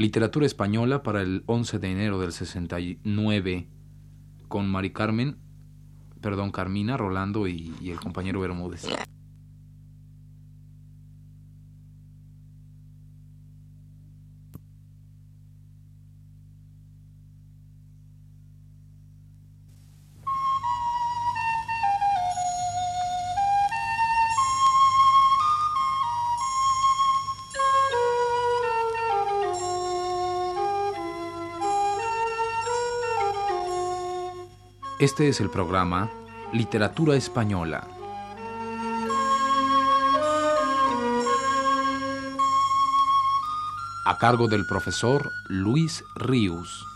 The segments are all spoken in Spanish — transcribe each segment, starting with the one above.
Literatura española para el 11 de enero del 69 con Mari Carmen, perdón, Carmina, Rolando y, y el compañero Bermúdez. Este es el programa Literatura Española. A cargo del profesor Luis Ríos.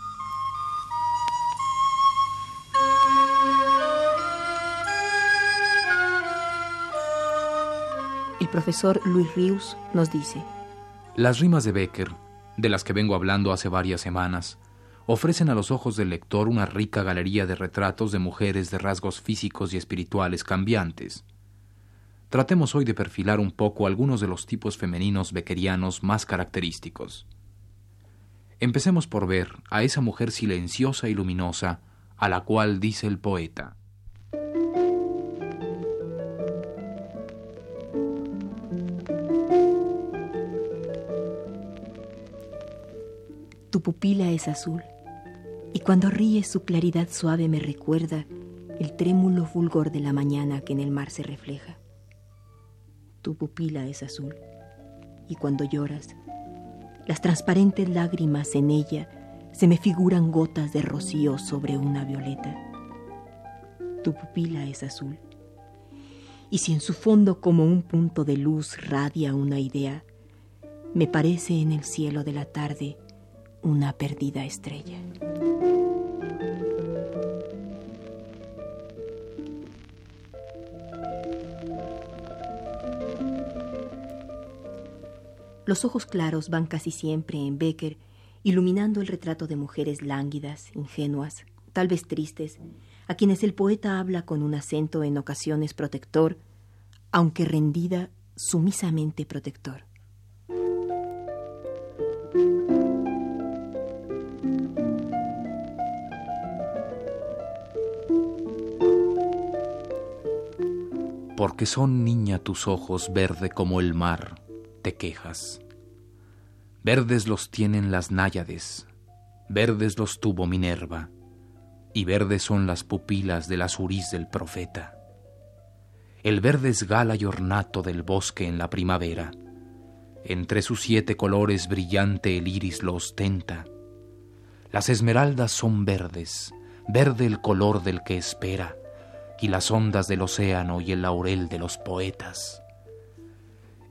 El profesor Luis Ríos nos dice. Las rimas de Becker, de las que vengo hablando hace varias semanas, ofrecen a los ojos del lector una rica galería de retratos de mujeres de rasgos físicos y espirituales cambiantes. Tratemos hoy de perfilar un poco algunos de los tipos femeninos bequerianos más característicos. Empecemos por ver a esa mujer silenciosa y luminosa a la cual dice el poeta. Tu pupila es azul y cuando ríe su claridad suave me recuerda el trémulo fulgor de la mañana que en el mar se refleja. Tu pupila es azul, y cuando lloras, las transparentes lágrimas en ella se me figuran gotas de rocío sobre una violeta. Tu pupila es azul, y si en su fondo como un punto de luz radia una idea, me parece en el cielo de la tarde una perdida estrella. Los ojos claros van casi siempre en Becker, iluminando el retrato de mujeres lánguidas, ingenuas, tal vez tristes, a quienes el poeta habla con un acento en ocasiones protector, aunque rendida, sumisamente protector. Porque son niña tus ojos verde como el mar te quejas. Verdes los tienen las náyades, verdes los tuvo Minerva, y verdes son las pupilas del azuriz del profeta. El verde es gala y ornato del bosque en la primavera. Entre sus siete colores brillante el iris lo ostenta. Las esmeraldas son verdes, verde el color del que espera, y las ondas del océano y el laurel de los poetas.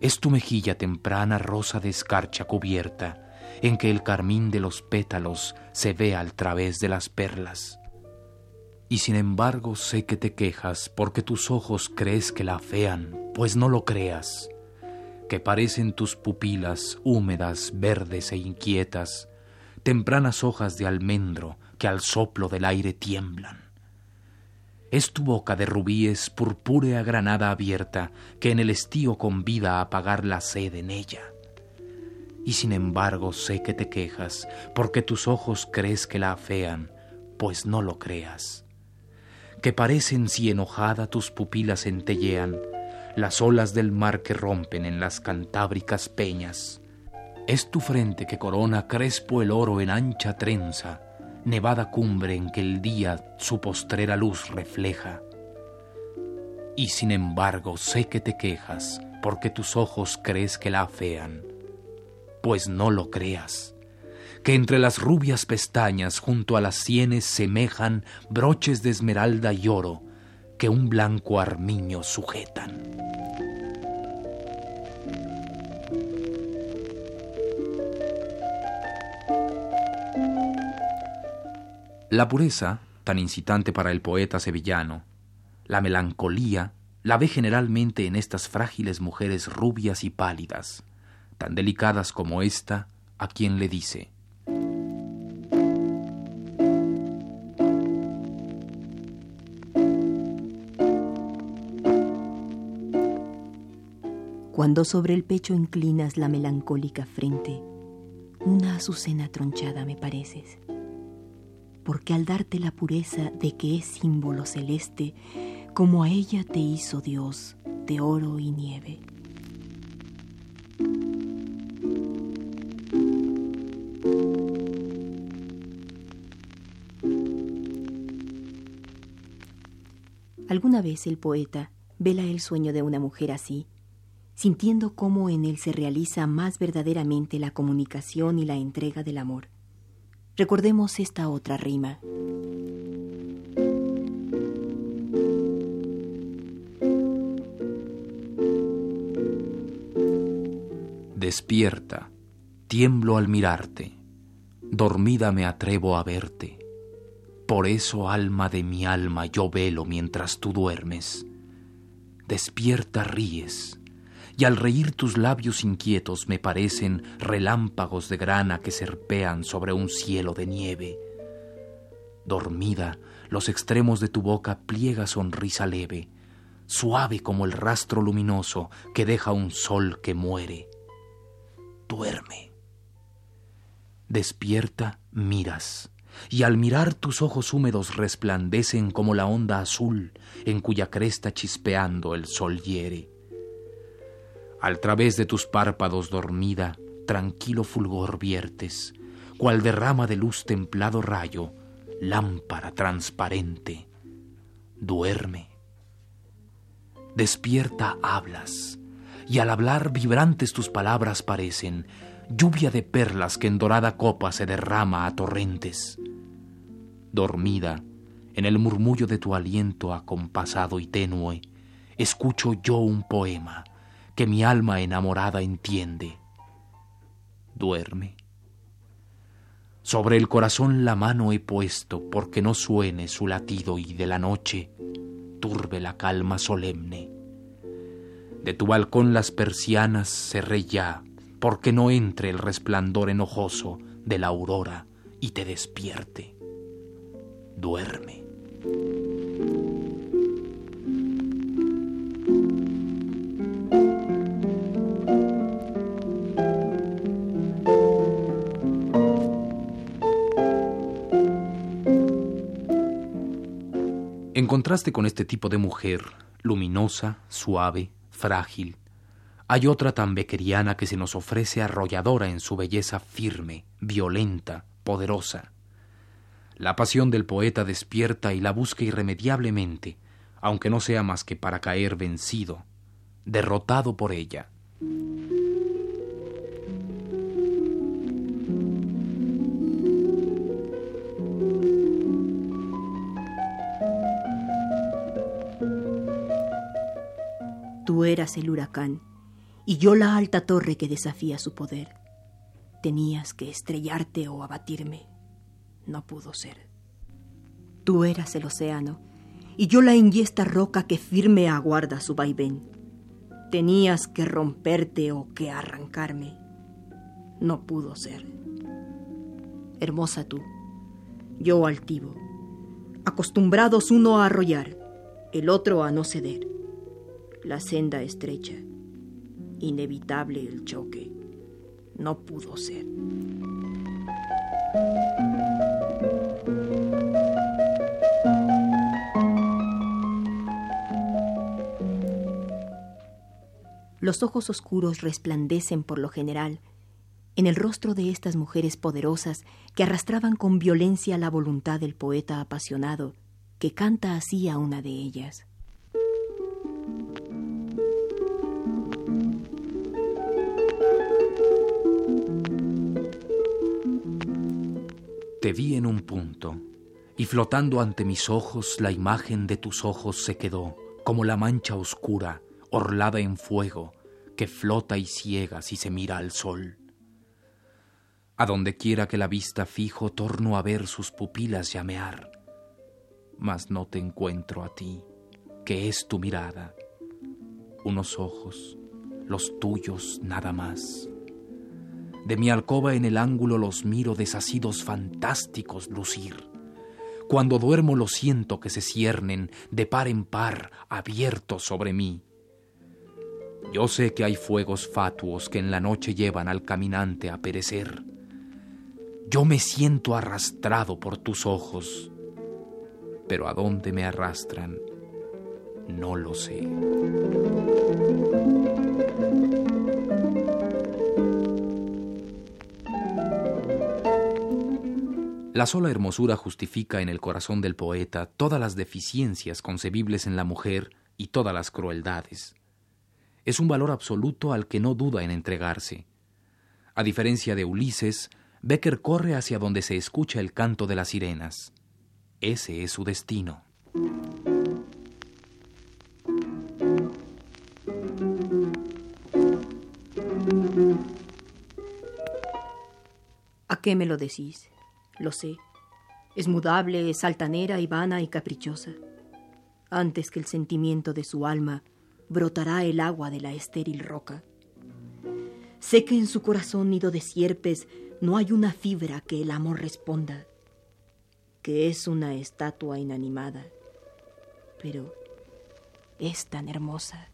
Es tu mejilla temprana rosa de escarcha cubierta, en que el carmín de los pétalos se ve al través de las perlas. Y sin embargo sé que te quejas porque tus ojos crees que la afean, pues no lo creas, que parecen tus pupilas húmedas, verdes e inquietas, tempranas hojas de almendro que al soplo del aire tiemblan. Es tu boca de rubíes purpúrea granada abierta que en el estío convida a apagar la sed en ella. Y sin embargo sé que te quejas, porque tus ojos crees que la afean, pues no lo creas. Que parecen si enojada tus pupilas centellean, las olas del mar que rompen en las cantábricas peñas. Es tu frente que corona crespo el oro en ancha trenza, nevada cumbre en que el día su postrera luz refleja. Y sin embargo sé que te quejas porque tus ojos crees que la afean, pues no lo creas, que entre las rubias pestañas junto a las sienes semejan broches de esmeralda y oro que un blanco armiño sujetan. La pureza, tan incitante para el poeta sevillano, la melancolía, la ve generalmente en estas frágiles mujeres rubias y pálidas, tan delicadas como esta, a quien le dice, Cuando sobre el pecho inclinas la melancólica frente, Una azucena tronchada me pareces, porque al darte la pureza de que es símbolo celeste, como a ella te hizo Dios de oro y nieve. Alguna vez el poeta vela el sueño de una mujer así, sintiendo cómo en él se realiza más verdaderamente la comunicación y la entrega del amor. Recordemos esta otra rima. Despierta, tiemblo al mirarte, dormida me atrevo a verte por eso, alma de mi alma, yo velo mientras tú duermes. Despierta, ríes, y al reír tus labios inquietos me parecen relámpagos de grana que serpean sobre un cielo de nieve. Dormida, los extremos de tu boca pliega sonrisa leve, suave como el rastro luminoso que deja un sol que muere. Duerme. Despierta, miras y al mirar tus ojos húmedos resplandecen como la onda azul en cuya cresta chispeando el sol hiere. Al través de tus párpados dormida, tranquilo fulgor viertes, cual derrama de luz templado rayo, lámpara transparente. Duerme. Despierta hablas, y al hablar vibrantes tus palabras parecen, lluvia de perlas que en dorada copa se derrama a torrentes. Dormida, en el murmullo de tu aliento acompasado y tenue, escucho yo un poema que mi alma enamorada entiende. Duerme. Sobre el corazón la mano he puesto porque no suene su latido y de la noche turbe la calma solemne. De tu balcón las persianas cerré ya porque no entre el resplandor enojoso de la aurora y te despierte. Duerme. En contraste con este tipo de mujer, luminosa, suave, frágil, hay otra tan bequeriana que se nos ofrece arrolladora en su belleza firme, violenta, poderosa. La pasión del poeta despierta y la busca irremediablemente, aunque no sea más que para caer vencido, derrotado por ella. Eras el huracán y yo la alta torre que desafía su poder. Tenías que estrellarte o abatirme. No pudo ser. Tú eras el océano, y yo la ingiesta roca que firme aguarda su vaivén. Tenías que romperte o que arrancarme. No pudo ser. Hermosa tú, yo altivo, acostumbrados uno a arrollar, el otro a no ceder. La senda estrecha inevitable el choque. No pudo ser. Los ojos oscuros resplandecen por lo general en el rostro de estas mujeres poderosas que arrastraban con violencia la voluntad del poeta apasionado, que canta así a una de ellas. Te vi en un punto, y flotando ante mis ojos la imagen de tus ojos se quedó, como la mancha oscura, orlada en fuego, que flota y ciega si se mira al sol. A donde quiera que la vista fijo, torno a ver sus pupilas llamear, mas no te encuentro a ti, que es tu mirada, unos ojos, los tuyos nada más. De mi alcoba en el ángulo los miro desasidos fantásticos lucir. Cuando duermo lo siento que se ciernen de par en par abiertos sobre mí. Yo sé que hay fuegos fatuos que en la noche llevan al caminante a perecer, Yo me siento arrastrado por tus ojos, pero a dónde me arrastran, no lo sé. La sola hermosura justifica en el corazón del poeta todas las deficiencias concebibles en la mujer y todas las crueldades. Es un valor absoluto al que no duda en entregarse. A diferencia de Ulises, Becker corre hacia donde se escucha el canto de las sirenas. Ese es su destino. ¿A qué me lo decís? Lo sé. Es mudable, es altanera y vana y caprichosa. Antes que el sentimiento de su alma brotará el agua de la estéril roca. Sé que en su corazón nido de sierpes no hay una fibra que el amor responda, que es una estatua inanimada, pero es tan hermosa.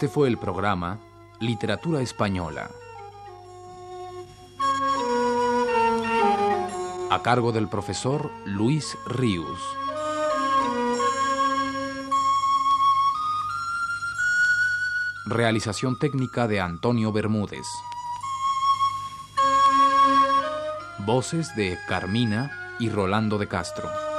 Este fue el programa Literatura Española. A cargo del profesor Luis Ríos. Realización técnica de Antonio Bermúdez. Voces de Carmina y Rolando de Castro.